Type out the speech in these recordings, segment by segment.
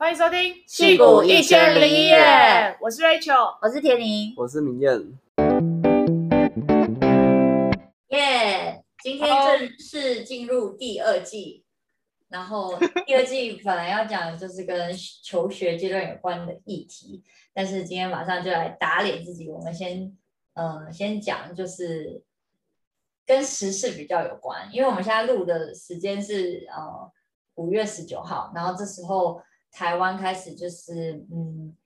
欢迎收听《戏骨一千零一夜》，我是 Rachel，我是田宁，我是明艳。耶！今天正式进入第二季，然后第二季本来要讲的就是跟求学阶段有关的议题，但是今天马上就来打脸自己。我们先呃先讲就是跟时事比较有关，因为我们现在录的时间是呃五月十九号，然后这时候。台湾开始就是嗯，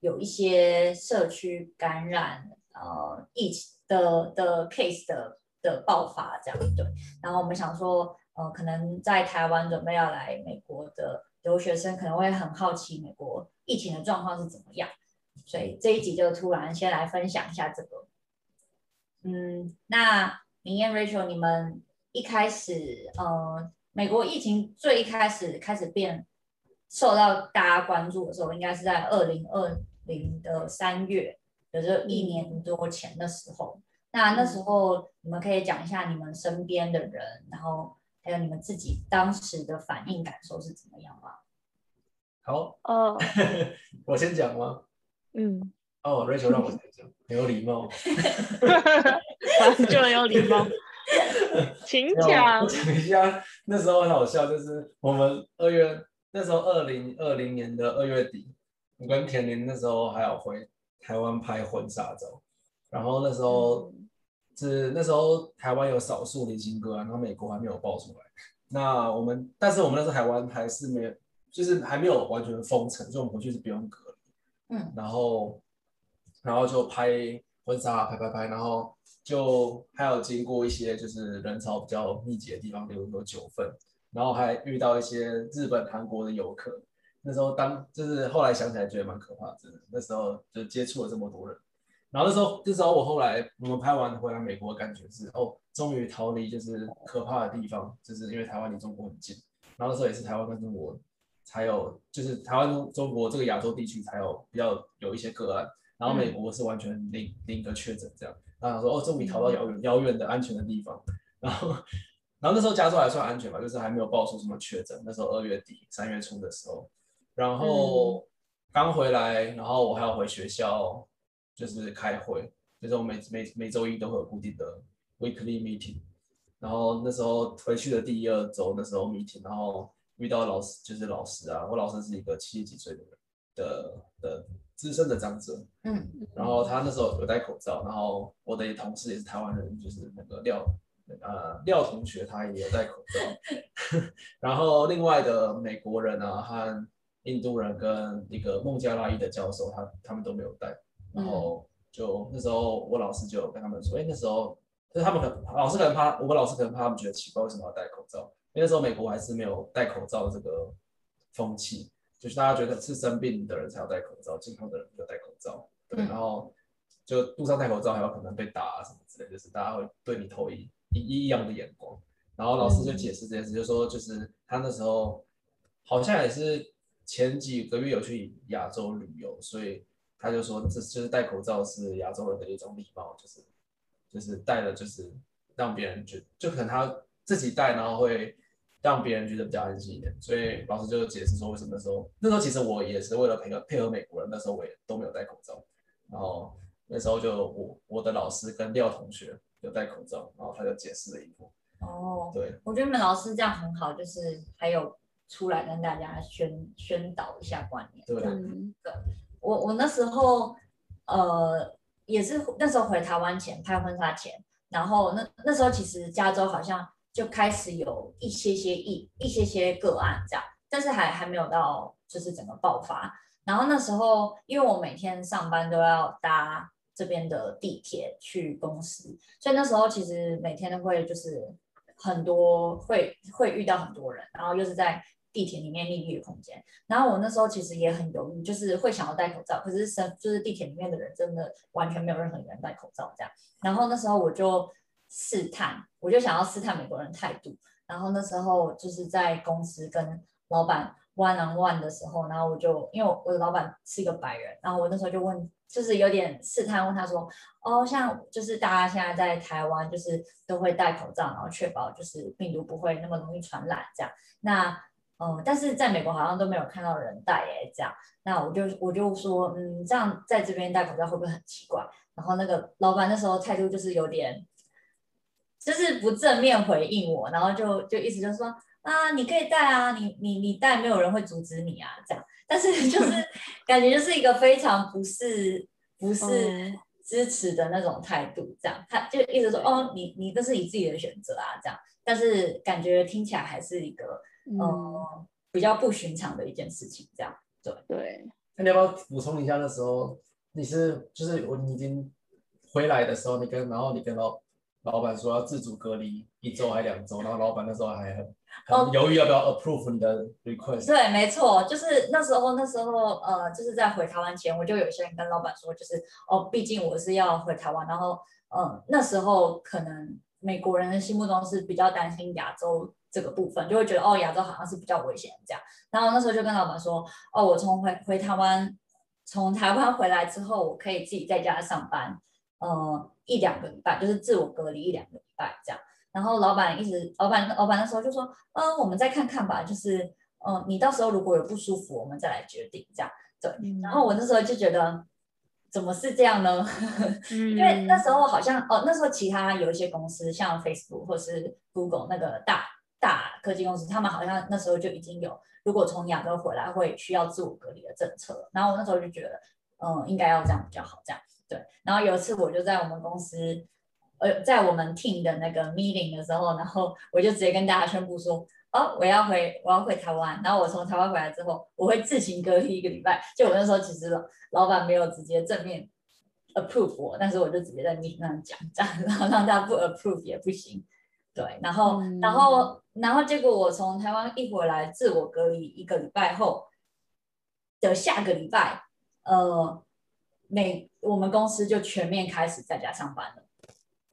有一些社区感染呃疫情的的 case 的的爆发这样对，然后我们想说呃，可能在台湾准备要来美国的留学生可能会很好奇美国疫情的状况是怎么样，所以这一集就突然先来分享一下这个。嗯，那明艳 Rachel，你们一开始呃，美国疫情最一开始开始变。受到大家关注的时候，应该是在二零二零的三月，也就是一年多前的时候。那那时候你们可以讲一下你们身边的人，然后还有你们自己当时的反应感受是怎么样吗？好，哦，oh. 我先讲吗？嗯，哦、oh,，Rachel 让我先讲，很有礼貌，就很有礼貌，请讲。我讲一下，那时候很好笑，就是我们二月。那时候二零二零年的二月底，我跟田林那时候还有回台湾拍婚纱照，然后那时候是那时候台湾有少数零星个案，然后美国还没有爆出来。那我们，但是我们那时候台湾还是没有，就是还没有完全封城，所以我们回去是不用隔离。嗯，然后然后就拍婚纱，拍拍拍，然后就还有经过一些就是人潮比较密集的地方，比如说九份。然后还遇到一些日本、韩国的游客，那时候当就是后来想起来觉得蛮可怕，真的。那时候就接触了这么多人，然后那时候那时候我后来我们拍完回来美国感觉是哦，终于逃离就是可怕的地方，就是因为台湾离中国很近。然后那时候也是台湾跟中国才有，就是台湾中国这个亚洲地区才有比较有一些个案，然后美国是完全零零个确诊这样。然后他说哦，终于逃到遥远遥远的安全的地方，然后。然后那时候加州还算安全吧，就是还没有爆出什么确诊。那时候二月底三月初的时候，然后刚回来，然后我还要回学校，就是开会，就是我每每每周一都会有固定的 weekly meeting。然后那时候回去的第一二周那时候 meeting，然后遇到老师，就是老师啊，我老师是一个七十几岁的人的的资深的长者，嗯，然后他那时候有戴口罩，然后我的同事也是台湾人，就是那个廖。呃，廖同学他也有戴口罩，然后另外的美国人啊和印度人跟一个孟加拉裔的教授，他他们都没有戴，然后就那时候我老师就跟他们说，哎，那时候就是他们可能老师可能怕，我们老师可能怕他们觉得奇怪，为什么要戴口罩？因为那时候美国还是没有戴口罩这个风气，就是大家觉得是生病的人才要戴口罩，健康的人不要戴口罩，对，然后就路上戴口罩还有可能被打啊什么之类，就是大家会对你投以。异样的眼光，然后老师就解释这件事，就说就是他那时候好像也是前几个月有去亚洲旅游，所以他就说这就是戴口罩是亚洲人的一种礼貌，就是就是戴了就是让别人觉就可能他自己戴，然后会让别人觉得比较安心一点，所以老师就解释说为什么那时候那时候其实我也是为了配合配合美国人，那时候我也都没有戴口罩，然后那时候就我我的老师跟廖同学。有戴口罩，然后他就解释了一波。哦，对，我觉得你们老师这样很好，就是还有出来跟大家宣宣导一下观念。对，嗯，对。我我那时候呃也是那时候回台湾前拍婚纱前，然后那那时候其实加州好像就开始有一些些一一些些个案这样，但是还还没有到就是整个爆发。然后那时候因为我每天上班都要搭。这边的地铁去公司，所以那时候其实每天都会就是很多会会遇到很多人，然后又是在地铁里面密闭的空间，然后我那时候其实也很犹豫，就是会想要戴口罩，可是身就是地铁里面的人真的完全没有任何人戴口罩这样，然后那时候我就试探，我就想要试探美国人态度，然后那时候就是在公司跟老板 one on one 的时候，然后我就因为我的老板是一个白人，然后我那时候就问。就是有点试探问他说，哦，像就是大家现在在台湾，就是都会戴口罩，然后确保就是病毒不会那么容易传染这样。那嗯，但是在美国好像都没有看到人戴耶，这样，那我就我就说，嗯，这样在这边戴口罩会不会很奇怪？然后那个老板那时候态度就是有点，就是不正面回应我，然后就就意思就是说，啊，你可以带啊，你你你带，没有人会阻止你啊，这样，但是就是 感觉就是一个非常不是不是支持的那种态度，这样，他就一直说，哦，你你这是你自己的选择啊，这样，但是感觉听起来还是一个。嗯、呃，比较不寻常的一件事情，这样对对。那你要不要补充一下？那时候你是就是我你已经回来的时候，你跟然后你跟老老板说要自主隔离一周还两周，然后老板那时候还很很犹豫要不要 approve 你的 request。对，没错，就是那时候那时候呃，就是在回台湾前，我就有些人跟老板说，就是哦，毕竟我是要回台湾，然后嗯、呃，那时候可能美国人的心目中是比较担心亚洲。这个部分就会觉得哦，亚洲好像是比较危险这样。然后那时候就跟老板说，哦，我从回回台湾，从台湾回来之后，我可以自己在家上班，呃，一两个礼拜，就是自我隔离一两个礼拜这样。然后老板一直，老板老板那时候就说，嗯、呃，我们再看看吧，就是，嗯、呃，你到时候如果有不舒服，我们再来决定这样。对。然后我那时候就觉得，怎么是这样呢？因为那时候好像，哦，那时候其他有一些公司，像 Facebook 或是 Google 那个大。大科技公司，他们好像那时候就已经有，如果从亚洲回来会需要自我隔离的政策。然后我那时候就觉得，嗯，应该要这样比较好，这样对。然后有一次我就在我们公司，呃，在我们 team 的那个 meeting 的时候，然后我就直接跟大家宣布说，哦，我要回，我要回台湾。然后我从台湾回来之后，我会自行隔离一个礼拜。就我那时候其实老老板没有直接正面 approve 我，但是我就直接在 meeting 上讲，这样，然后让大家不 approve 也不行。对，然后，嗯、然后，然后，结果我从台湾一回来，自我隔离一个礼拜后的下个礼拜，呃，每我们公司就全面开始在家上班了。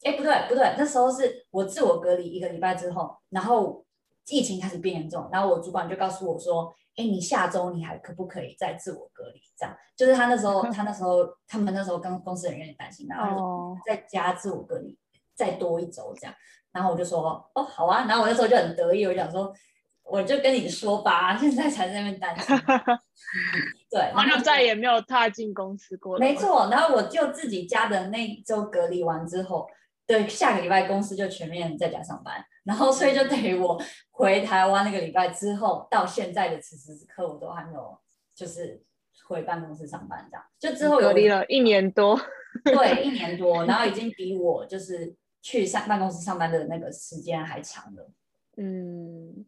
哎，不对，不对，那时候是我自我隔离一个礼拜之后，然后疫情开始变严重，然后我主管就告诉我说：“哎，你下周你还可不可以再自我隔离？”这样，就是他那时候，他那时候，他们那时候跟公司人员担心，然后在家自我隔离再多一周这样。然后我就说，哦，好啊。然后我那时候就很得意，我就想说，我就跟你说吧，现在才在那边担心。对，然后就再也没有踏进公司过。没错，然后我就自己家的那一周隔离完之后，对，下个礼拜公司就全面在家上班。然后所以就等于我回台湾那个礼拜之后，到现在的此时此刻，我都还没有就是回办公室上班这样。就之后有隔离了一年多，对，一年多，然后已经比我就是。去上办公室上班的那个时间还长了，嗯，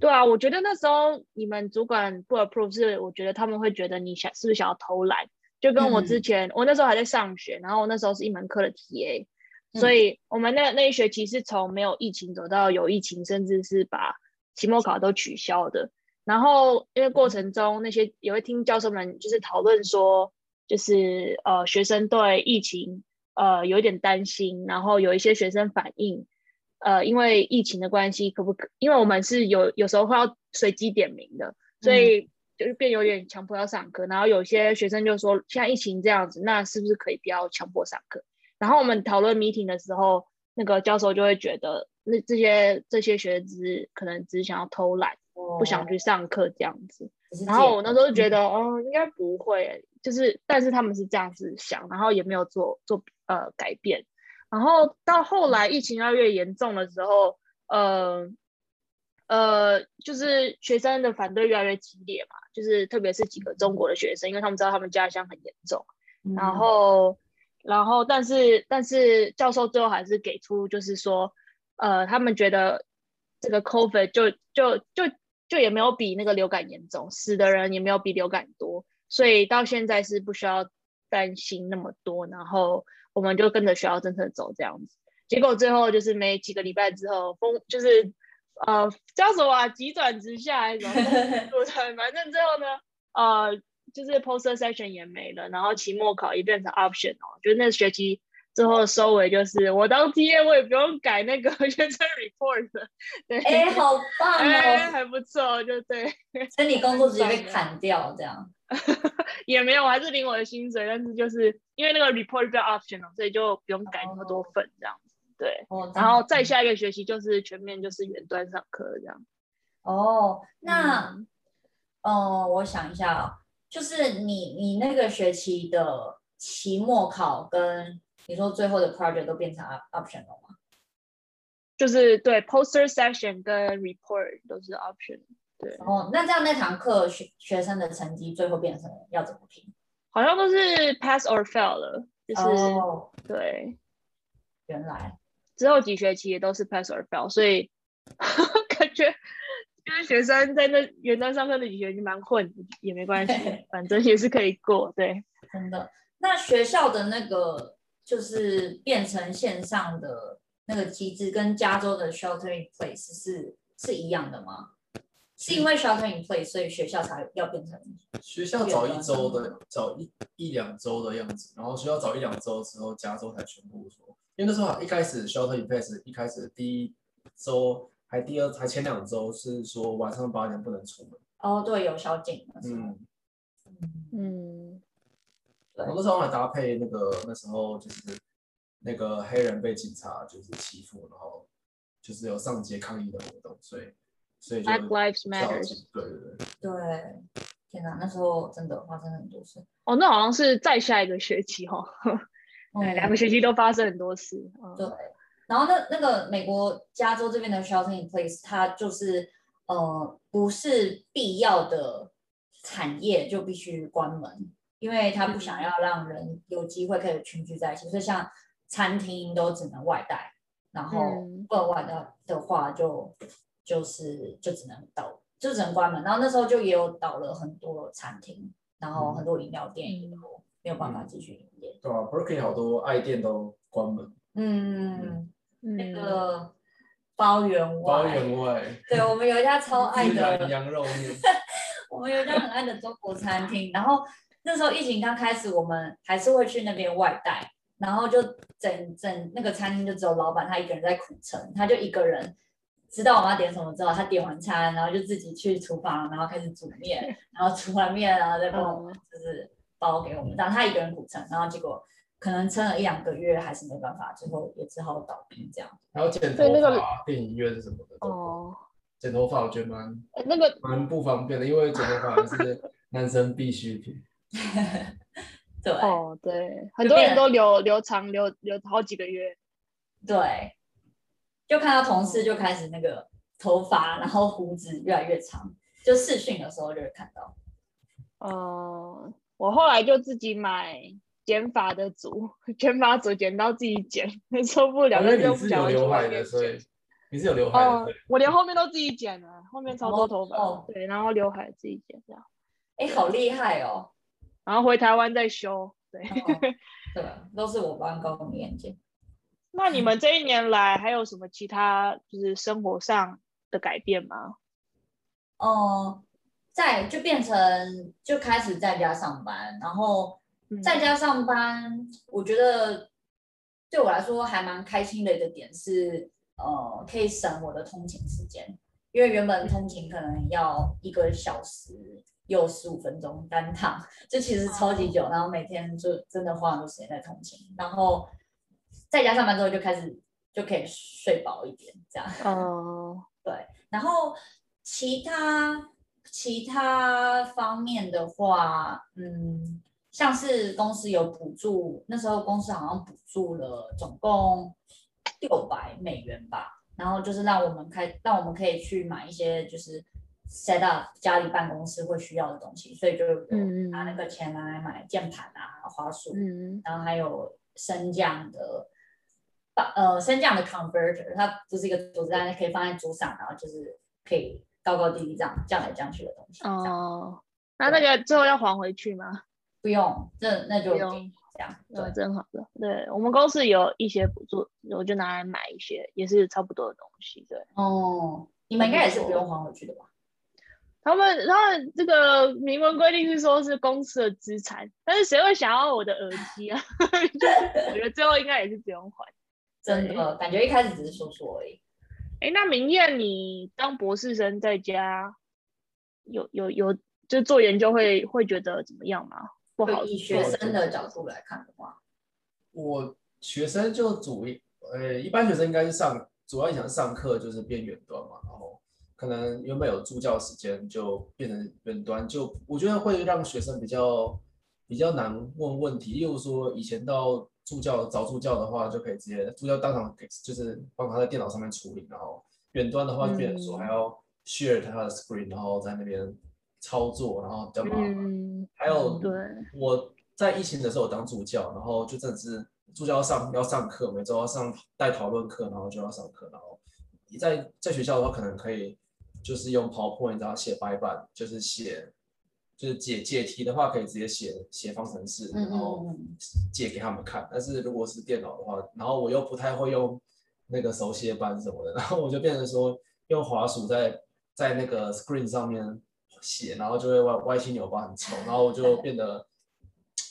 对啊，我觉得那时候你们主管不 approve 是，我觉得他们会觉得你想是不是想要偷懒，就跟我之前，嗯、我那时候还在上学，然后我那时候是一门课的 TA，、嗯、所以我们那那一学期是从没有疫情走到有疫情，甚至是把期末考都取消的。然后因为过程中那些也会听教授们就是讨论说，就是呃学生对疫情。呃，有一点担心，然后有一些学生反映，呃，因为疫情的关系，可不可？因为我们是有有时候会要随机点名的，所以就是变有点强迫要上课。然后有些学生就说，现在疫情这样子，那是不是可以不要强迫上课？然后我们讨论 meeting 的时候，那个教授就会觉得，那这些这些学生可能只是想要偷懒，哦、不想去上课这样子。然后我那时候就觉得，嗯、哦，应该不会，就是，但是他们是这样子想，然后也没有做做呃改变。然后到后来疫情越来越严重的时候，呃呃，就是学生的反对越来越激烈嘛，就是特别是几个中国的学生，因为他们知道他们家乡很严重。然后，然后，但是但是教授最后还是给出，就是说，呃，他们觉得这个 COVID 就就就。就就也没有比那个流感严重，死的人也没有比流感多，所以到现在是不需要担心那么多。然后我们就跟着学校政策走这样子，结果最后就是没几个礼拜之后，风就是呃叫什么啊，急转直下，然后反正最后呢，呃就是 poster session 也没了，然后期末考也变成 option 哦，就是那学期。最后收尾就是我当 TA，我也不用改那个 学生 report 的，对，哎，好棒哦，哎，还不错，就对。所以你工作直接被 砍掉这样？也没有，我还是领我的薪水，但是就是因为那个 report 比较 optional，所以就不用改那么多份这样子。对，然后再下一个学期就是全面就是远端上课这样。哦，那，嗯、呃，我想一下、哦，就是你你那个学期的期末考跟你说最后的 project 都变成 option 了吗？就是对，poster session 跟 report 都是 option。对，哦，那这样那堂课学学生的成绩最后变成要怎么评？好像都是 pass or fail 了，就是、哦、对，原来之后几学期也都是 pass or fail，所以 感觉因为学生在那远端上课的几学期蛮混，也没关系，反正也是可以过。对，真的。那学校的那个就是变成线上的那个机制，跟加州的 shelter in place 是是一样的吗？是因为 shelter in place，所以学校才要变成学校早一周的，早一一两周的样子，然后学校早一两周之后，加州才全部说。因为那时候一开始 shelter in place，一开始第一周还第二还前两周是说晚上八点不能出门。哦，对，有宵禁。嗯嗯，嗯我那时候还搭配那个那时候就是那个黑人被警察就是欺负，然后就是有上街抗议的活动，所以。Black Lives Matter。对对对。对，天哪，那时候真的发生很多事。哦，那好像是再下一个学期哈、哦，对、嗯，两个学期都发生很多事。嗯、对，然后那那个美国加州这边的 Shelter in Place，它就是呃不是必要的产业就必须关门，因为他不想要让人有机会可以群聚在一起，所以像餐厅都只能外带，然后不能外带的话就。就是就只能倒，就只能关门。然后那时候就也有倒了很多餐厅，然后很多饮料店也都没有办法继续营业。对啊，Berkeley 好多爱店都关门。嗯，嗯那个包员外。包员外。对，我们有一家超爱的羊肉面。我们有一家很爱的中国餐厅，然后那时候疫情刚开始，我们还是会去那边外带，然后就整整那个餐厅就只有老板他一个人在苦撑，他就一个人。知道我们要点什么之后，他点完餐，然后就自己去厨房，然后开始煮面，然后煮完面，然后再帮我们就是包给我们。然后他一个人苦撑，然后结果可能撑了一两个月还是没办法，最后也只好倒闭这样。还有剪头发、那个、电影院什么的。哦。剪头发我觉得蛮那个蛮不方便的，因为剪头发是男生必需品。对。哦，对，很多人都留留长留留好几个月。对。就看到同事就开始那个头发，然后胡子越来越长，就试训的时候就会看到。呃，我后来就自己买剪发的组，剪发组剪到自己剪，受不了。因为你是有刘海的，所以你是有刘海的。哦，我连后面都自己剪了，后面超多头发。哦，对，然后刘海自己剪这样。哎，好厉害哦！然后回台湾再修。对，哦、对，都是我帮高中念剪。那你们这一年来还有什么其他就是生活上的改变吗？哦、嗯，在就变成就开始在家上班，然后在家上班，嗯、我觉得对我来说还蛮开心的一个点是，呃，可以省我的通勤时间，因为原本通勤可能要一个小时又十五分钟单趟，这其实超级久，然后每天就真的花很多时间在通勤，然后。在家上班之后就开始就可以睡饱一点，这样。哦，对。然后其他其他方面的话，嗯，像是公司有补助，那时候公司好像补助了总共六百美元吧，然后就是让我们开让我们可以去买一些就是 set up 家里办公室会需要的东西，所以就拿那个钱来买键盘啊、花束，嗯，然后还有升降的。把呃升降的 converter，它不是一个桌子，但是可以放在桌上，然后就是可以高高低低这样降来降去的东西。哦，那那个最后要还回去吗？不用，这那就不用这样。对，真好的。对，我们公司有一些补助，我就拿来买一些，也是差不多的东西。对。哦，你们应该也是不用还回去的吧？他们，他们这个明文规定是说是公司的资产，但是谁会想要我的耳机啊？我觉得最后应该也是不用还。真的感觉一开始只是说说而已。哎，那明艳，你当博士生在家有有有就做研究会会觉得怎么样吗？不好。以学生的角度来看的话，我学生就主，呃，一般学生应该是上主要影响上课就是变远端嘛，然后可可能原本有助教时间就变成远端，就我觉得会让学生比较比较难问问题。例如说以前到助教找助教的话，就可以直接助教当场给，就是帮他在电脑上面处理，然后远端的话就变成说还要 share 他的 screen，然后在那边操作，然后比较麻烦。嗯、还有对我在疫情的时候当助教，然后就真的是助教要上要上课，每周要上带讨论课，然后就要上课，然后你在在学校的话可能可以。就是用 PowerPoint 然后写白板，就是写，就是解解题的话，可以直接写写方程式，然后解给他们看。但是如果是电脑的话，然后我又不太会用那个手写板什么的，然后我就变成说用滑鼠在在那个 screen 上面写，然后就会歪歪七扭八很丑，然后我就变得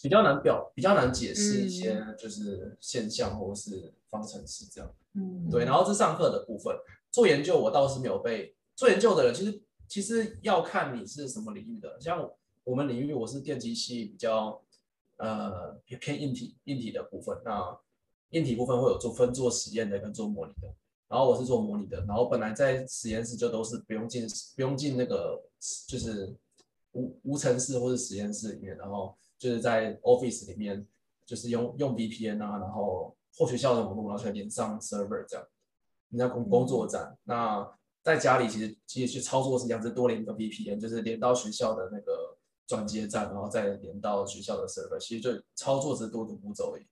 比较难表，比较难解释一些就是现象或是方程式这样。嗯，对。然后是上课的部分，做研究我倒是没有被。做研究的人，其实其实要看你是什么领域的。像我们领域，我是电机系，比较呃偏硬体硬体的部分。那硬体部分会有做分做实验的跟做模拟的。然后我是做模拟的。然后本来在实验室就都是不用进不用进那个就是无无尘室或者实验室里面，然后就是在 Office 里面就是用用 VPN 啊，然后或学校的网络，然后去连上 server 这样。你在工工作站、嗯、那。在家里其实其实去操作是一样是，多连一个 VPN，就是连到学校的那个转接站，然后再连到学校的 server，其实就操作是多个步骤而已。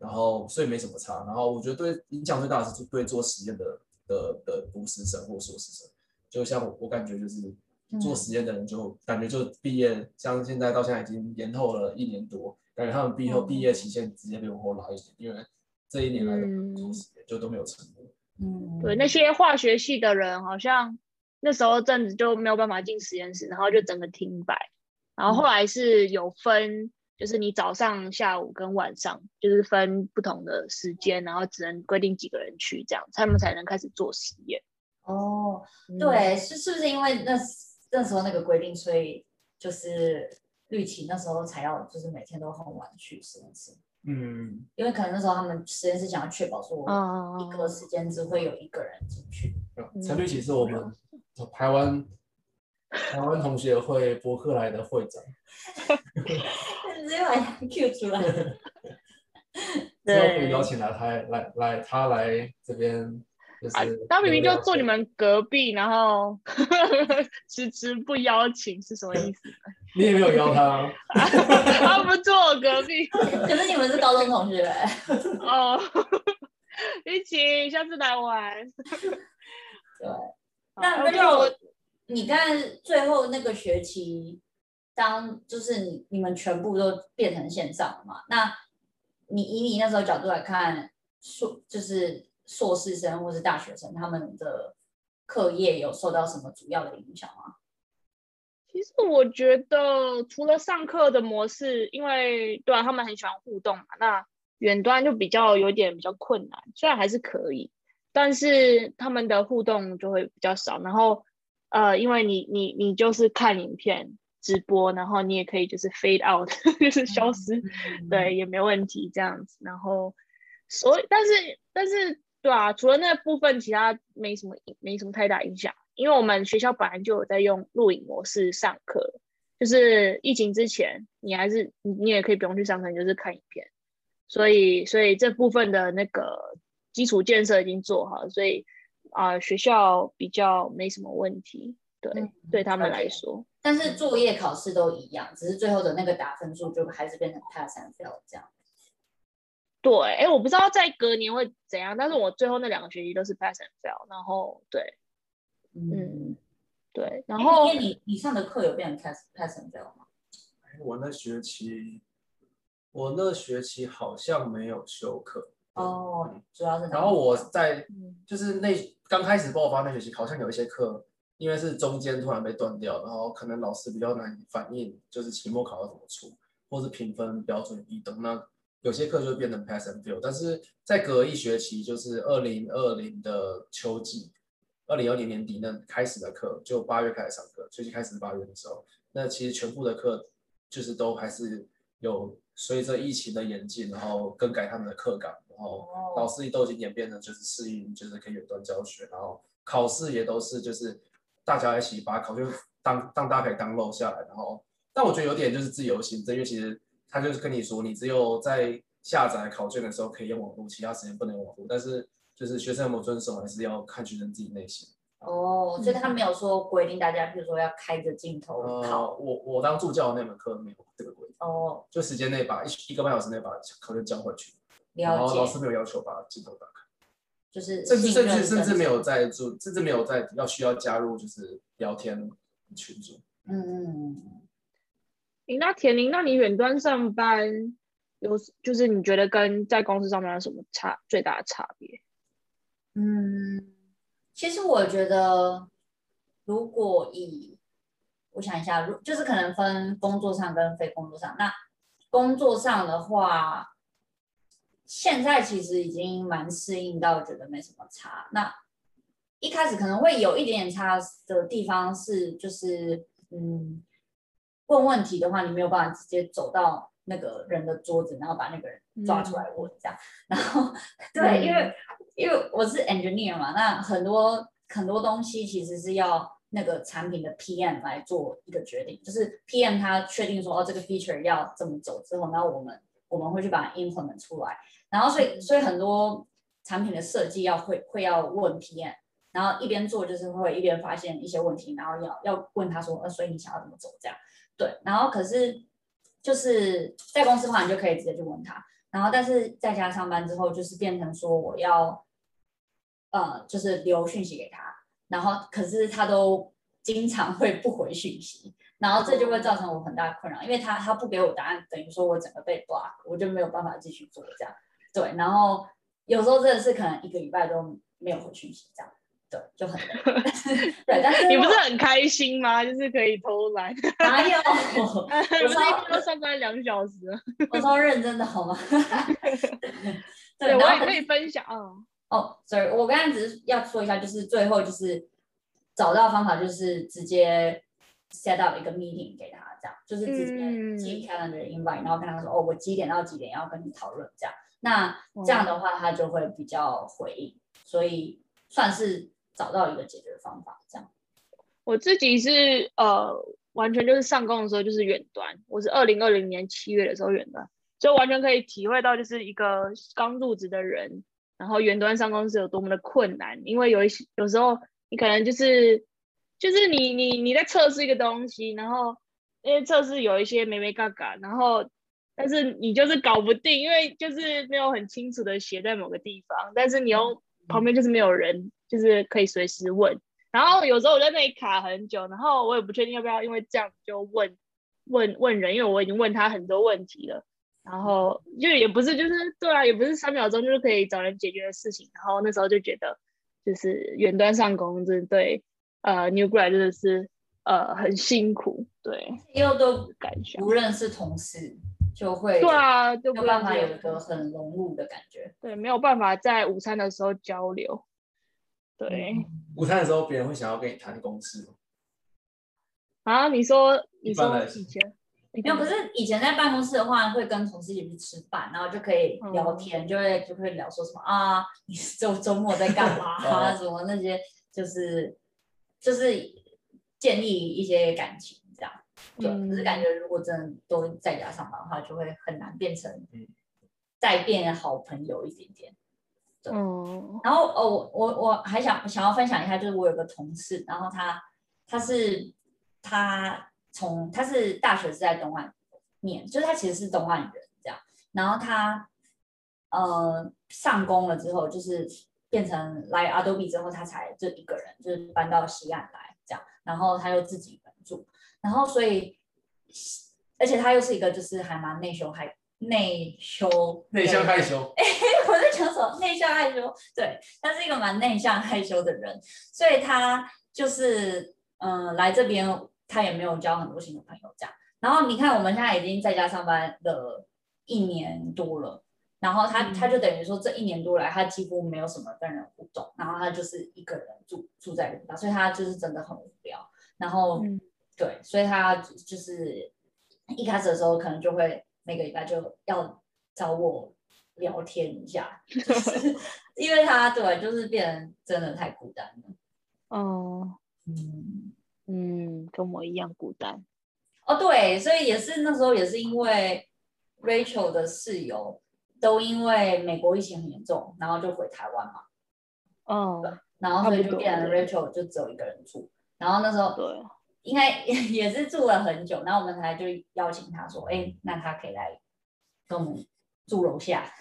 然后所以没什么差。然后我觉得对影响最大的是对做实验的的的博士生或硕士生，就像我我感觉就是做实验的人就感觉就毕业，像现在到现在已经延后了一年多，感觉他们毕后毕业期限直接比我后拉一点，因为这一年来的做实验就都没有成功。嗯，对，那些化学系的人好像那时候阵子就没有办法进实验室，然后就整个停摆。然后后来是有分，就是你早上、下午跟晚上，就是分不同的时间，然后只能规定几个人去，这样他们才能开始做实验。哦，对，是是不是因为那那时候那个规定，所以就是绿旗那时候才要就是每天都很晚去实验室？嗯，因为可能那时候他们实验室想要确保说，一个时间只会有一个人进去。陈绿旗是我们 台湾台湾同学会博客来的会长，直接把他 Q 出来。之后可以邀请来他来来他来这边。啊，他明明就坐你们隔壁，然后 迟迟不邀请是什么意思？你也没有邀他，他不坐我隔壁。可是你们是高中同学哎。哦，一起下次来玩。对，那那就你看最后那个学期，当就是你你们全部都变成线上了嘛？那你以你那时候角度来看，硕就是。硕士生或是大学生，他们的课业有受到什么主要的影响吗？其实我觉得，除了上课的模式，因为对啊，他们很喜欢互动嘛，那远端就比较有点比较困难。虽然还是可以，但是他们的互动就会比较少。然后，呃，因为你你你就是看影片直播，然后你也可以就是 fade out，就是消失，嗯、对，也没问题这样子。然后，所以，但是但是。对啊，除了那部分，其他没什么没什么太大影响。因为我们学校本来就有在用录影模式上课，就是疫情之前，你还是你你也可以不用去上课，你就是看影片。所以所以这部分的那个基础建设已经做好，所以啊、呃、学校比较没什么问题。对，嗯、对他们来说，但是作业考试都一样，只是最后的那个打分数就还是变成 pass and fail 这样。对，哎，我不知道在隔年会怎样，但是我最后那两个学期都是 pass and fail，然后对，嗯，嗯对，然后因为你你上的课有变成 pass pass and fail 吗？我那学期，我那学期好像没有修课哦，主要是。然后我在就是那刚开始爆发那学期，好像有一些课，因为是中间突然被断掉，然后可能老师比较难反应，就是期末考要怎么出，或是评分标准一等那。有些课就变成 pass and fail，但是再隔一学期，就是二零二零的秋季，二零二零年底那开始的课，就八月开始上课，最近开始是八月的时候，那其实全部的课就是都还是有随着疫情的演进，然后更改他们的课纲，然后老师都已经演变成就是适应，就是可以远端教学，然后考试也都是就是。大家一起把考卷当当大家可以 download 下来，然后，但我觉得有点就是自由行政，因为其实他就是跟你说，你只有在下载考卷的时候可以用网络，其他时间不能用网络，但是就是学生有没有遵守，还是要看学生自己内心。哦，所以他没有说规定大家，比如说要开着镜头考。呃、我我当助教的那门课没有这个规定。哦，就时间内把一一个半小时内把考卷交回去。了解。然后老师没有要求把镜头打开。就是甚至甚至甚至没有在做，甚至没有在要需要加入就是聊天群组。嗯嗯嗯。欸、那恬箖，那你远端上班有就是你觉得跟在公司上班有什么差最大的差别？嗯。其实我觉得，如果以我想一下，如就是可能分工作上跟非工作上。那工作上的话，现在其实已经蛮适应到，觉得没什么差。那一开始可能会有一点点差的地方是，就是嗯，问问题的话，你没有办法直接走到那个人的桌子，然后把那个人抓出来问这样。嗯、然后对，嗯、因为。因为我是 engineer 嘛，那很多很多东西其实是要那个产品的 PM 来做一个决定，就是 PM 他确定说哦这个 feature 要这么走之后，然后我们我们会去把它 implement 出来，然后所以所以很多产品的设计要会会要问 PM，然后一边做就是会一边发现一些问题，然后要要问他说呃所以你想要怎么走这样，对，然后可是就是在公司的话你就可以直接去问他，然后但是在家上班之后就是变成说我要。呃，就是留讯息给他，然后可是他都经常会不回讯息，然后这就会造成我很大的困扰，因为他他不给我答案，等于说我整个被 block，我就没有办法继续做这样。对，然后有时候真的是可能一个礼拜都没有回讯息这样，对，就很 对。但是你不是很开心吗？就是可以偷懒？哪有？我是一天都上班两小时。我超认真的好吗？对，我也可以分享啊。哦，所以我刚才只是要说一下，就是最后就是找到方法，就是直接 set up 一个 meeting 给他，这样就是直接寄 calendar invite，然后跟他说，哦，我几点到几点要跟你讨论，这样，那这样的话他就会比较回应，所以算是找到一个解决方法，这样。我自己是呃，完全就是上工的时候就是远端，我是二零二零年七月的时候远端，就完全可以体会到就是一个刚入职的人。然后远端上工是有多么的困难，因为有一些有时候你可能就是就是你你你在测试一个东西，然后因为测试有一些眉眉嘎嘎，然后但是你就是搞不定，因为就是没有很清楚的写在某个地方，但是你又旁边就是没有人，就是可以随时问。然后有时候我在那里卡很久，然后我也不确定要不要因为这样就问问问人，因为我已经问他很多问题了。然后就也不是，就是对啊，也不是三秒钟就是可以找人解决的事情。然后那时候就觉得，就是远端上工，真的对，呃，New Grad 真的是呃很辛苦，对，因为都感觉不认识同事，就会对啊，就没有办法有一个很融入的感觉，对，没有办法在午餐的时候交流，对，午餐的时候别人会想要跟你谈公事吗？啊，你说你说以前。没有，可是以前在办公室的话，会跟同事一起去吃饭，然后就可以聊天，嗯、就会就会聊说什么啊，你周周末在干嘛 啊，什么那些，就是就是建立一些感情。对，嗯、可是感觉如果真的都在家上班的话，就会很难变成再变好朋友一点点。对，嗯、然后哦，我我我还想想要分享一下，就是我有个同事，然后他他是他。从他是大学是在东岸念，就是他其实是东岸人这样，然后他呃上工了之后，就是变成来 Adobe 之后，他才就一个人就是搬到西岸来这样，然后他又自己一个人住，然后所以而且他又是一个就是还蛮内羞害内羞内向害羞，哎，我在讲什么内向害羞？对，他是一个蛮内向害羞的人，所以他就是嗯、呃、来这边。他也没有交很多新的朋友，这样。然后你看，我们现在已经在家上班了一年多了，然后他、嗯、他就等于说这一年多来，他几乎没有什么跟人互动，然后他就是一个人住住在里边，所以他就是真的很无聊。然后、嗯、对，所以他就是一开始的时候，可能就会每个礼拜就要找我聊天一下，就 是因为他对，就是变得真的太孤单了。哦。嗯嗯，跟我一样孤单。哦，对，所以也是那时候也是因为 Rachel 的室友都因为美国疫情很严重，然后就回台湾嘛。哦，然后所以就变成 Rachel 就只有一个人住。然后那时候对，应该 也是住了很久，然后我们才就邀请他说，哎，那他可以来跟我们住楼下。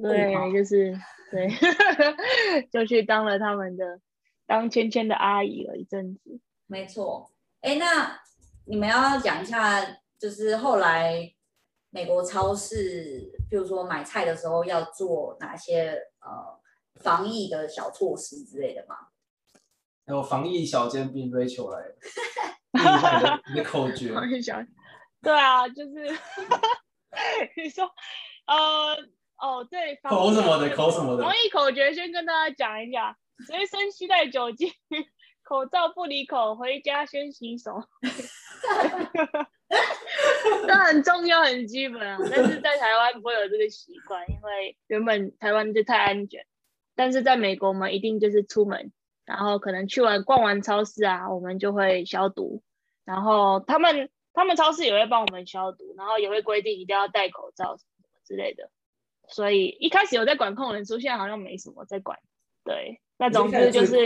对，就是对，就去当了他们的当芊芊的阿姨了一阵子。没错，哎，那你们要讲一下，就是后来美国超市，比如说买菜的时候要做哪些呃防疫的小措施之类的吗？有防疫小尖兵 Rachel 来了，你 的口诀。对啊，就是 你说呃。哦，对，口什么的，口什么的。防疫口诀先跟大家讲一下：随身携带酒精，口罩不离口，回家先洗手。这很重要，很基本啊。但是在台湾不会有这个习惯，因为原本台湾就太安全。但是在美国，我们一定就是出门，然后可能去完逛完超市啊，我们就会消毒。然后他们他们超市也会帮我们消毒，然后也会规定一定要戴口罩什么之类的。所以一开始有在管控人数，现在好像没什么在管。对，那总之就是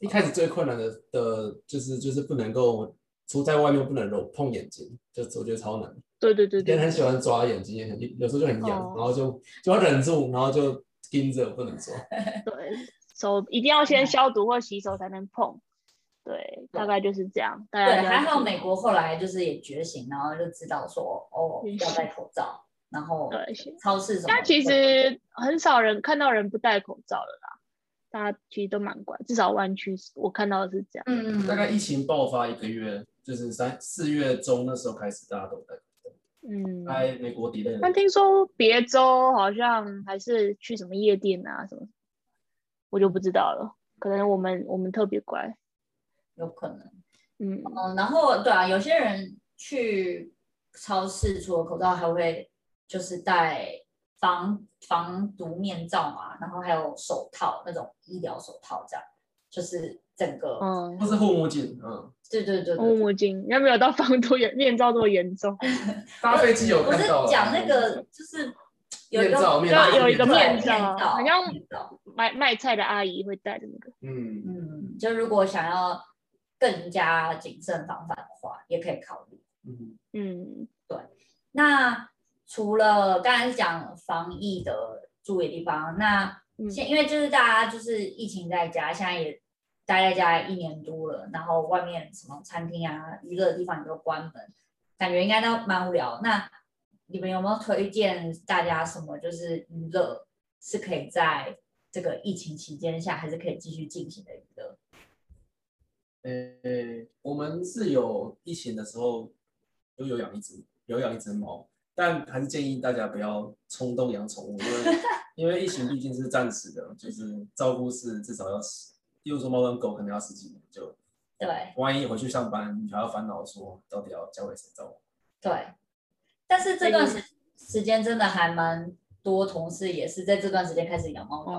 一开始最困难的的，就是就是不能够出在外面不能揉碰眼睛，就我觉得超难。对对对对。别人很喜欢抓眼睛，很有时候就很痒，哦，然后就就要忍住，然后就盯着不能抓。对，手一定要先消毒或洗手才能碰。对，大概就是这样。对，还好美国后来就是也觉醒，然后就知道说哦要戴口罩。然后对，超市什么？但其实很少人看到人不戴口罩了啦，大家其实都蛮乖，至少湾区我看到的是这样。嗯，大概疫情爆发一个月，就是三四月中那时候开始，大家都戴口罩。嗯，来美国底类。但听说别州好像还是去什么夜店啊什么，我就不知道了。可能我们我们特别乖，有可能。嗯嗯，然后对啊，有些人去超市除了口罩还会。就是戴防防毒面罩嘛，然后还有手套，那种医疗手套，这样就是整个，嗯，不是护目镜，嗯，对对对，护目镜，应该没有到防毒面面罩这么严重？搭飞机有看到，我是讲那个就是有一个面罩，有一个面罩，好像卖卖菜的阿姨会带的那个，嗯。嗯，就如果想要更加谨慎防范的话，也可以考虑，嗯。嗯，对，那。除了刚才是讲防疫的注意地方，那现因为就是大家就是疫情在家，现在也待在家一年多了，然后外面什么餐厅啊、娱乐的地方也都关门，感觉应该都蛮无聊。那你们有没有推荐大家什么就是娱乐是可以在这个疫情期间下还是可以继续进行的娱乐？呃，我们是有疫情的时候都有养一只有养一只猫。但还是建议大家不要冲动养宠物，因为 因为疫情毕竟是暂时的，就是照顾是至少要十，例如说猫跟狗可能要十几年，就对，万一回去上班，你还要烦恼说到底要交给谁照顾？对，但是这段时时间真的还蛮多同事也是在这段时间开始养猫的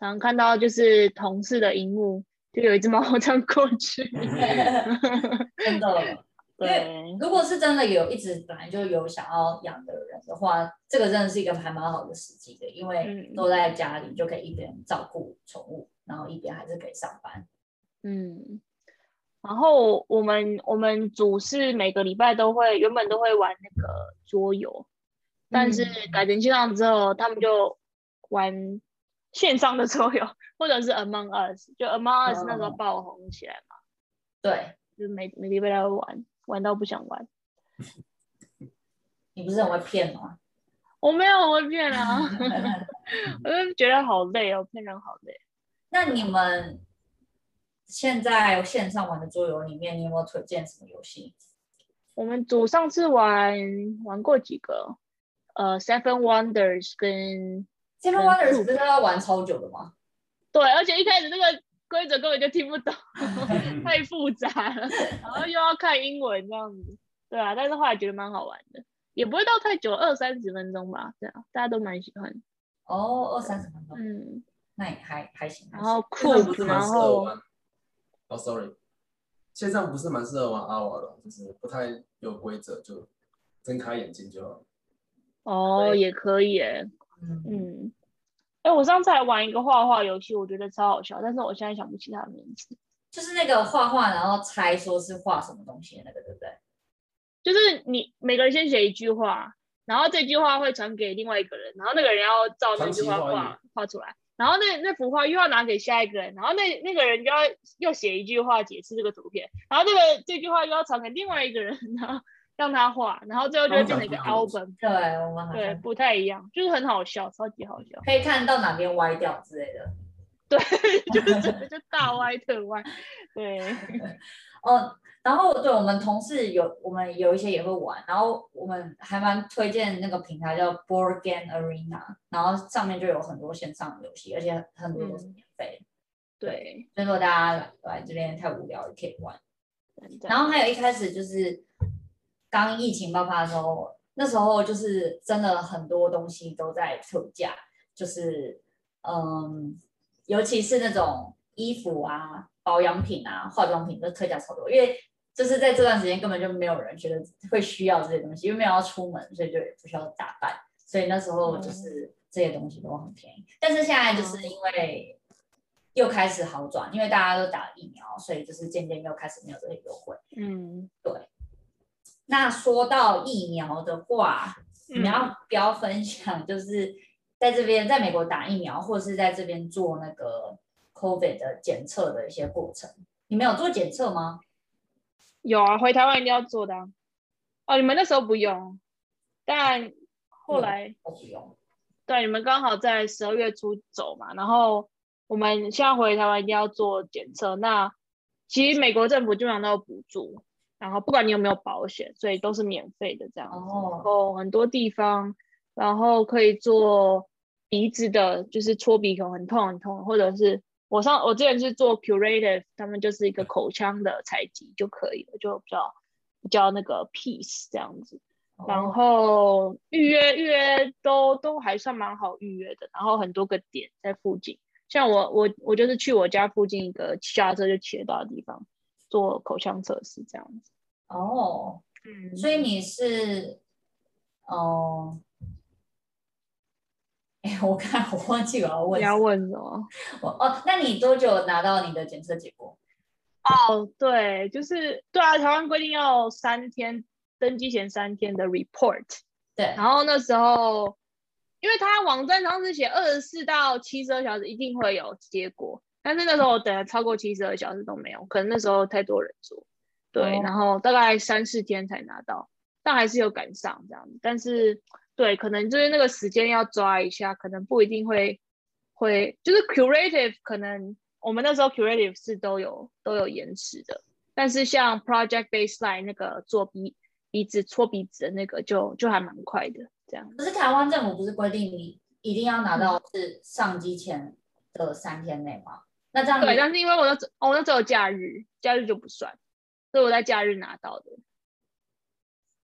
常看到就是同事的荧幕就有一只猫 这样过去，真的。因为如果是真的有一直本来就有想要养的人的话，这个真的是一个还蛮好的时机的，因为都在家里就可以一边照顾宠物，然后一边还是可以上班。嗯，然后我们我们组是每个礼拜都会原本都会玩那个桌游，但是改成线上之后，他们就玩线上的桌游，或者是 Among Us，就 Among Us 那时候爆红起来嘛。对，就每每礼拜都会玩。玩到不想玩，你不是很会骗吗？我没有我会骗啊，我就觉得好累哦，骗人好累。那你们现在线上玩的桌游里面，你有没有推荐什么游戏？我们组上次玩玩过几个，呃，Seven Wonders 跟 Seven Wonders 不是要玩超久的吗？对，而且一开始那个。规则根本就听不懂，太复杂了，然后又要看英文这样子，对啊，但是后来觉得蛮好玩的，也不会到太久，二三十分钟吧，这样大家都蛮喜欢。哦，二三十分钟，嗯，那也还还行。然后酷，然后哦，sorry，线上不是蛮适合玩阿瓦的，就是不太有规则，就睁开眼睛就好。哦，也可以耶。嗯嗯。哎，我上次还玩一个画画游戏，我觉得超好笑，但是我现在想不起它的名字。就是那个画画，然后猜说是画什么东西的那个，对不对？就是你每个人先写一句话，然后这句话会传给另外一个人，然后那个人要照那句话画画出来，然后那那幅画又要拿给下一个人，然后那那个人就要又写一句话解释这个图片，然后这个这句话又要传给另外一个人，然后让他画，然然后最后就会变成一个 album。对，我们对不太一样，就是很好笑，超级好笑，可以看到哪边歪掉之类的。对，就是整个就大歪特歪。对，哦，然后对我们同事有，我们有一些也会玩，然后我们还蛮推荐那个平台叫 Board Game Arena，然后上面就有很多线上游戏，而且很多都是免费。嗯、对，所以说大家来，来这边太无聊也可以玩。然后还有一开始就是刚疫情爆发的时候，那时候就是真的很多东西都在特价，就是嗯。尤其是那种衣服啊、保养品啊、化妆品都特价超多，因为就是在这段时间根本就没有人觉得会需要这些东西，因为没有要出门，所以就也不需要打扮，所以那时候就是这些东西都很便宜。但是现在就是因为又开始好转，因为大家都打了疫苗，所以就是渐渐又开始没有这些优惠。嗯，对。那说到疫苗的话，你要不要分享？就是。在这边，在美国打疫苗，或者是在这边做那个 COVID 的检测的一些过程，你们有做检测吗？有啊，回台湾一定要做的。哦，你们那时候不用，但后来不用。对，你们刚好在十二月初走嘛，然后我们现在回台湾一定要做检测。那其实美国政府基本上都有补助，然后不管你有没有保险，所以都是免费的这样子。哦。然后很多地方，然后可以做。鼻子的，就是搓鼻孔很痛很痛，或者是我上我之前是做 curative，他们就是一个口腔的采集就可以了，就比较比较那个 peace 这样子。然后预约预约都都还算蛮好预约的，然后很多个点在附近，像我我我就是去我家附近一个下车就骑得到的地方做口腔测试这样子。哦，嗯，所以你是哦。哎，我看我忘记我要问。你要问什么？我哦，那你多久拿到你的检测结果？哦，对，就是对啊，台湾规定要三天，登机前三天的 report。对。然后那时候，因为他网站上是写二十四到七十二小时一定会有结果，但是那时候我等了超过七十二小时都没有，可能那时候太多人做。对，哦、然后大概三四天才拿到，但还是有赶上这样子，但是。对，可能就是那个时间要抓一下，可能不一定会会，就是 curative 可能我们那时候 curative 是都有都有延迟的，但是像 project baseline 那个做鼻鼻子搓鼻子的那个就就还蛮快的这样。可是台湾政府不是规定你一定要拿到是上机前的三天内吗？那这样对，但是因为我那只我那只有假日，假日就不算，所以我在假日拿到的。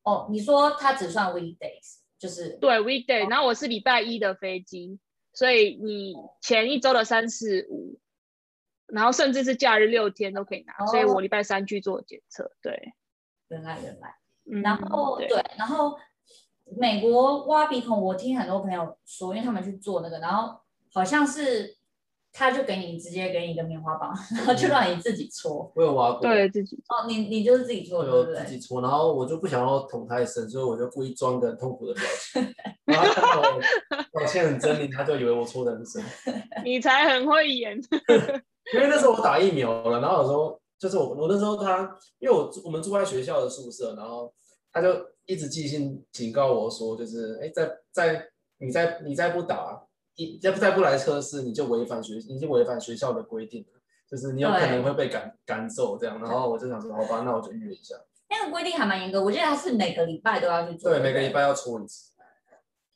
哦，你说它只算 weekdays。就是对 weekday，然后我是礼拜一的飞机，所以你前一周的三四五，然后甚至是假日六天都可以拿，哦、所以我礼拜三去做检测。对，原来原来，然后、对，然后美国挖鼻孔，我听很多朋友说，因为他们去做那个，然后好像是。他就给你直接给你一个棉花棒，然后就让你自己搓。我有挖过。对，自己。哦，你你就是自己搓，对不对？自己搓，然后我就不想要捅太深，所以我就故意装个很痛苦的表情。然后他看到我表现很狰狞，他就以为我搓的很深。你才很会演。因为那时候我打疫苗了，然后有时候就是我我那时候他，因为我我们住在学校的宿舍，然后他就一直寄信警告我说，就是哎，在在你再你再不打。你再不再不来测试，你就违反学，你就违反学校的规定了，就是你有可能会被赶赶走这样。然后我就想说，好吧，那我就预约一下。那个规定还蛮严格，我记得他是每个礼拜都要去做。对，每个礼拜要搓一次。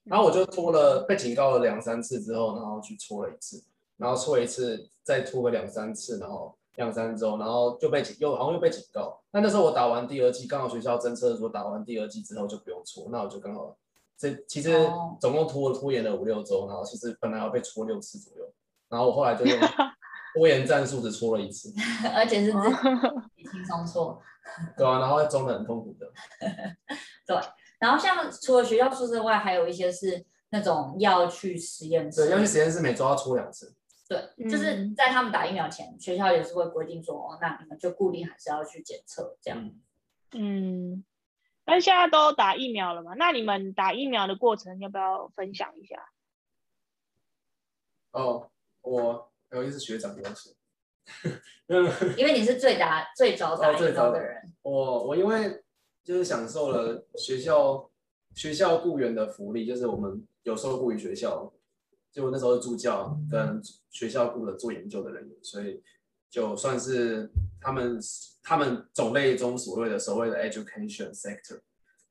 然后我就搓了，被警告了两三次之后，然后去搓了一次，然后搓一次，再搓个两三次，然后两三周，然后就被警又好像又被警告。那那时候我打完第二剂，刚好学校侦测说打完第二剂之后就不用搓，那我就刚好。这其实总共拖拖延了五六周，然后其实本来要被搓六次左右，然后我后来就用 拖延战术只搓了一次，而且是自己轻松搓。对啊，然后装的很痛苦的。对，然后像除了学校宿舍外，还有一些是那种要去实验室。对，要去实验室，每周要搓两次。对，就是在他们打疫苗前，学校也是会规定说，哦，那你们就固定还是要去检测这样。嗯，但现在都打疫苗了嘛？那你们打疫苗的过程要不要分享一下？哦，我有一次学长邀请，因为你是最打最早打最早的人。我我因为就是享受了学校学校雇员的福利，就是我们有受雇于学校。就我那时候助教跟学校雇了做研究的人员，所以就算是他们他们种类中所谓的所谓的 education sector，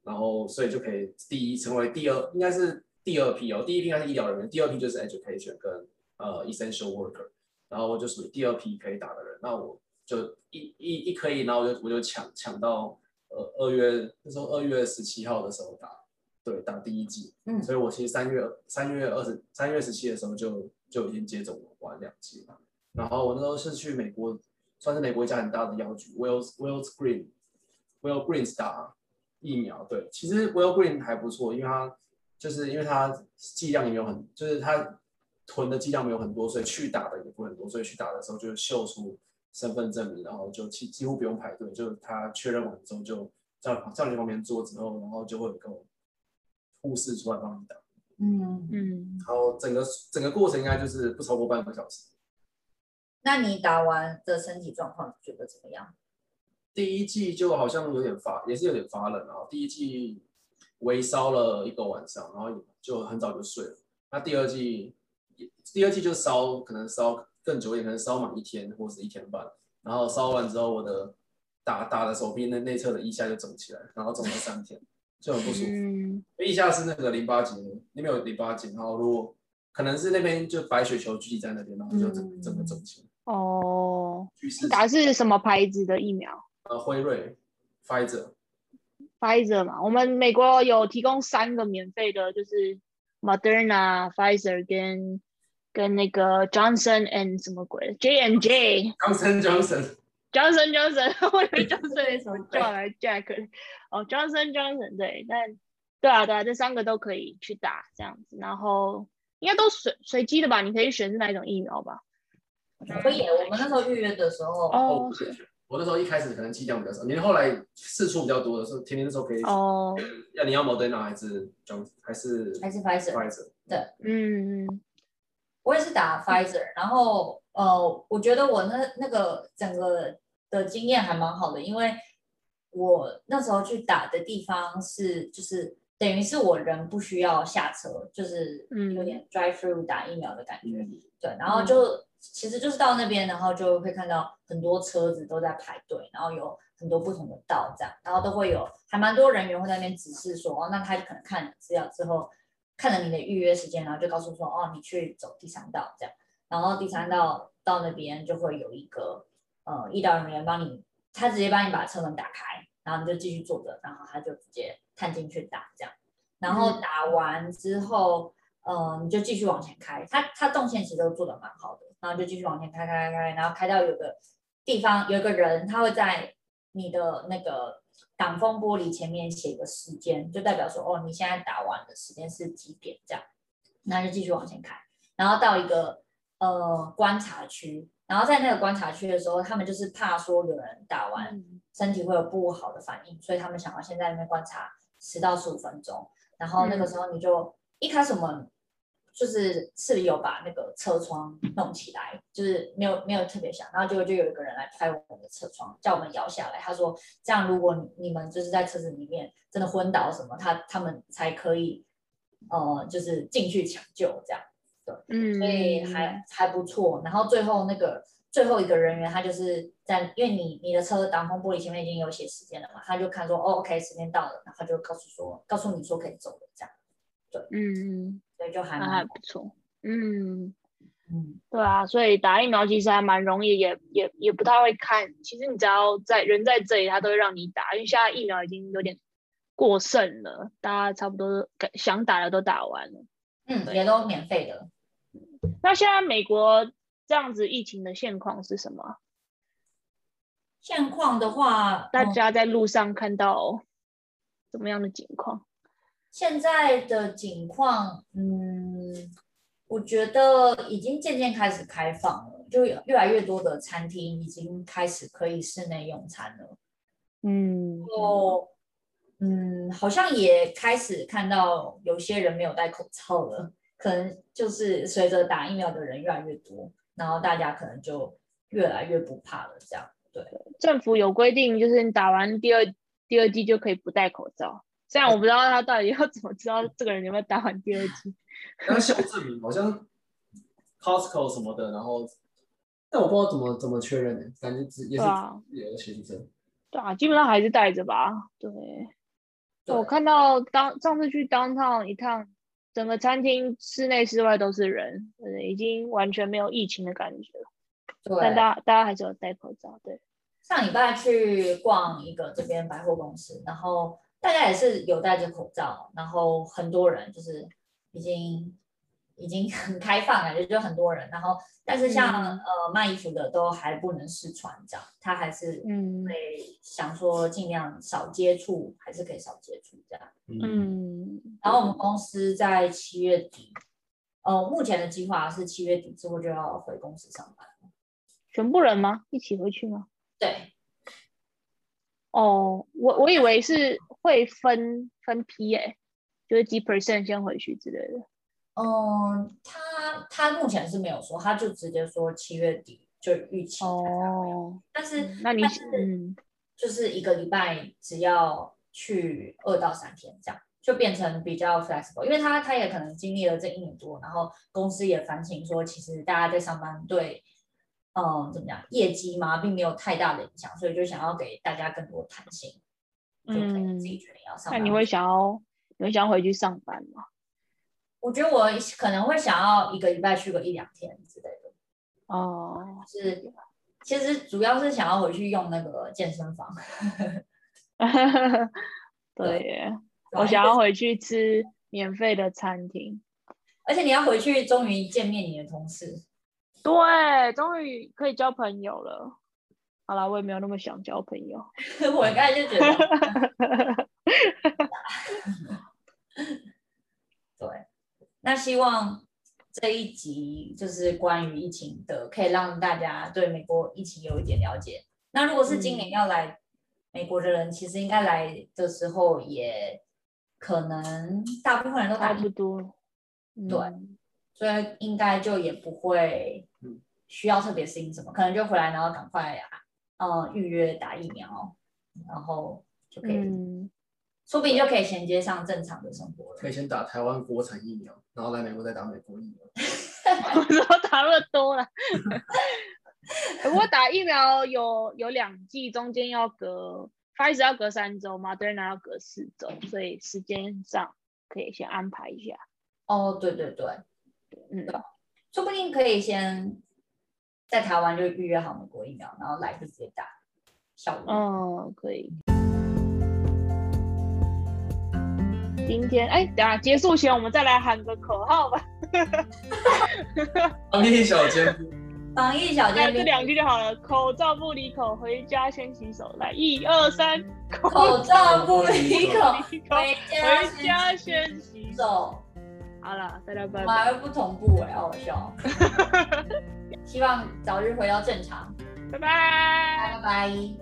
然后所以就可以第一成为第二应该是第二批哦，第一批应该是医疗人员，第二批就是 education 跟呃 essential worker，然后我就属于第二批可以打的人，那我就一一一可以，然后我就我就抢抢到呃二月那时候二月十七号的时候打。对，打第一季，嗯，所以我其实三月三月二十三月十七的时候就就已经接种完两剂了。然后我那时候是去美国，算是美国一家很大的药局，Wells Wells Green Wells Green 打疫苗。对，其实 Wells Green 还不错，因为它就是因为它剂量也没有很，就是它囤的剂量没有很多，所以去打的也不很多，所以去打的时候就秀出身份证明，然后就几几乎不用排队，就是他确认完之后就叫叫你旁边坐之后，然后就会有个。护士出来帮你打，嗯嗯，然后整个整个过程应该就是不超过半个小时。那你打完的身体状况觉得怎么样？第一季就好像有点发，也是有点发冷，啊第一季微烧了一个晚上，然后就很早就睡了。那第二季，第二季就烧，可能烧更久一点，可能烧满一天或者是一天半。然后烧完之后，我的打打的手臂那内侧的腋下就肿起来，然后肿了三天。就很不舒服，嗯，腋下是那个淋巴结，那边有淋巴结，然后如果可能是那边就白血球聚集在那边，然后就整个整个肿起来。哦，打是什么牌子的疫苗？呃，辉瑞，Pfizer。Pfizer 嘛，我们美国有提供三个免费的，就是 Moderna、Pfizer 跟跟那个 Johnson and 什么鬼，J and J。Johnson Johnson。Johnson Johnson，我以为 Johnson 什么叫来 Jack，哦，Johnson Johnson 对，但对啊对啊，这三个都可以去打这样子，然后应该都随随机的吧？你可以选是哪一种疫苗吧？可以，我们那时候预约的时候哦，我那时候一开始可能剂量比较少，你后来试出比较多的时候，天天那时候可以哦，要你要 Moderna 还是还是还是 Pfizer？对，嗯嗯，我也是打 Pfizer，然后呃，我觉得我那那个整个。的经验还蛮好的，因为我那时候去打的地方是，就是等于是我人不需要下车，就是有点 drive through 打疫苗的感觉，嗯、对，然后就、嗯、其实就是到那边，然后就会看到很多车子都在排队，然后有很多不同的道这样，然后都会有还蛮多人员会在那边指示说，哦，那他就可能看了资料之后，看了你的预约时间，然后就告诉说，哦，你去走第三道这样，然后第三道到那边就会有一个。呃，医疗人员帮你，他直接帮你把车门打开，然后你就继续坐着，然后他就直接探进去打这样，然后打完之后，呃，你就继续往前开，他他动线其实都做的蛮好的，然后就继续往前开开开开，然后开到有个地方有一个人，他会在你的那个挡风玻璃前面写一个时间，就代表说哦，你现在打完的时间是几点这样，那就继续往前开，然后到一个呃观察区。然后在那个观察区的时候，他们就是怕说有人打完身体会有不好的反应，所以他们想要先在那边观察十到十五分钟。然后那个时候你就一开始我们就是是有把那个车窗弄起来，就是没有没有特别响，然后结果就有一个人来拍我们的车窗，叫我们摇下来。他说这样如果你们就是在车子里面真的昏倒什么，他他们才可以呃就是进去抢救这样。对，嗯，所以还还不错。然后最后那个最后一个人员，他就是在，因为你你的车挡风玻璃前面已经有写时间了嘛，他就看说，哦，OK，时间到了，然后他就告诉说，告诉你说可以走了，这样。对，嗯，所以就还还不错。嗯嗯，对啊，所以打疫苗其实还蛮容易，也也也不太会看。其实你只要在人在这里，他都会让你打，因为现在疫苗已经有点过剩了，大家差不多想打的都打完了。嗯，也都免费的。那现在美国这样子疫情的现况是什么？现况的话，大家在路上看到怎么样的景况？现在的景况，嗯，我觉得已经渐渐开始开放了，就越来越多的餐厅已经开始可以室内用餐了。嗯，然后，嗯，好像也开始看到有些人没有戴口罩了，可能就是随着打疫苗的人越来越多，然后大家可能就越来越不怕了，这样。对，政府有规定，就是你打完第二第二剂就可以不戴口罩。虽然我不知道他到底要怎么知道这个人有没有打完第二剂。要小证明，好像 Costco 什么的，然后但我不知道怎么怎么确认呢？感觉只也是有个学生。对啊，基本上还是戴着吧。对，对我看到当上次去 downtown 一趟，整个餐厅室内室外都是人，对，已经完全没有疫情的感觉了。对，但大家大家还是有戴口罩。对，上礼拜去逛一个这边百货公司，然后大家也是有戴着口罩，然后很多人就是已经已经很开放了，就就很多人。然后但是像、嗯、呃卖衣服的都还不能试穿，这样他还是嗯会想说尽量少接触，还是可以少接触这样。嗯，然后我们公司在七月底，呃目前的计划是七月底之后就要回公司上班。全部人吗？一起回去吗？对。哦，我我以为是会分分批诶、欸，就是几 percent 先回去之类的。嗯，他他目前是没有说，他就直接说七月底就预期。哦。但是，嗯、那你是嗯，就是一个礼拜只要去二到三天这样，就变成比较 flexible，因为他他也可能经历了这一年多，然后公司也反省说，其实大家在上班对。嗯，怎么讲？业绩嘛，并没有太大的影响，所以就想要给大家更多弹性，就可以自己决定要上班。那你会想要，你会想要回去上班吗？我觉得我可能会想要一个礼拜去个一两天之类的。哦，是，其实主要是想要回去用那个健身房。对耶，我想要回去吃免费的餐厅。而且你要回去，终于见面你的同事。对，终于可以交朋友了。好了，我也没有那么想交朋友。我刚才就觉得，对。那希望这一集就是关于疫情的，可以让大家对美国疫情有一点了解。那如果是今年要来美国的人，嗯、其实应该来的时候也可能大部分人都打不多。对。嗯所以应该就也不会需要特别适应什么，可能就回来然后赶快啊，嗯，预约打疫苗，然后就可以，嗯、说不定就可以衔接上正常的生活了。可以先打台湾国产疫苗，然后来美国再打美国疫苗。我说打那么多了，不过打疫苗有有两剂，中间要隔，Pfizer 要隔三周，Moderna 要隔四周，所以时间上可以先安排一下。哦，对对对。嗯，说不定可以先在台湾就预约好美国疫苗，然后来就直接打，效果。嗯，可以。今天哎，等下结束前我们再来喊个口号吧。防疫小尖兵，防疫小尖兵，这两句就好了。口罩不离口，回家先洗手。来，一二三，口罩不离口，回家先洗手。好了，大家拜拜。还会不同步哎，好笑。希望早日回到正常。拜拜，拜拜。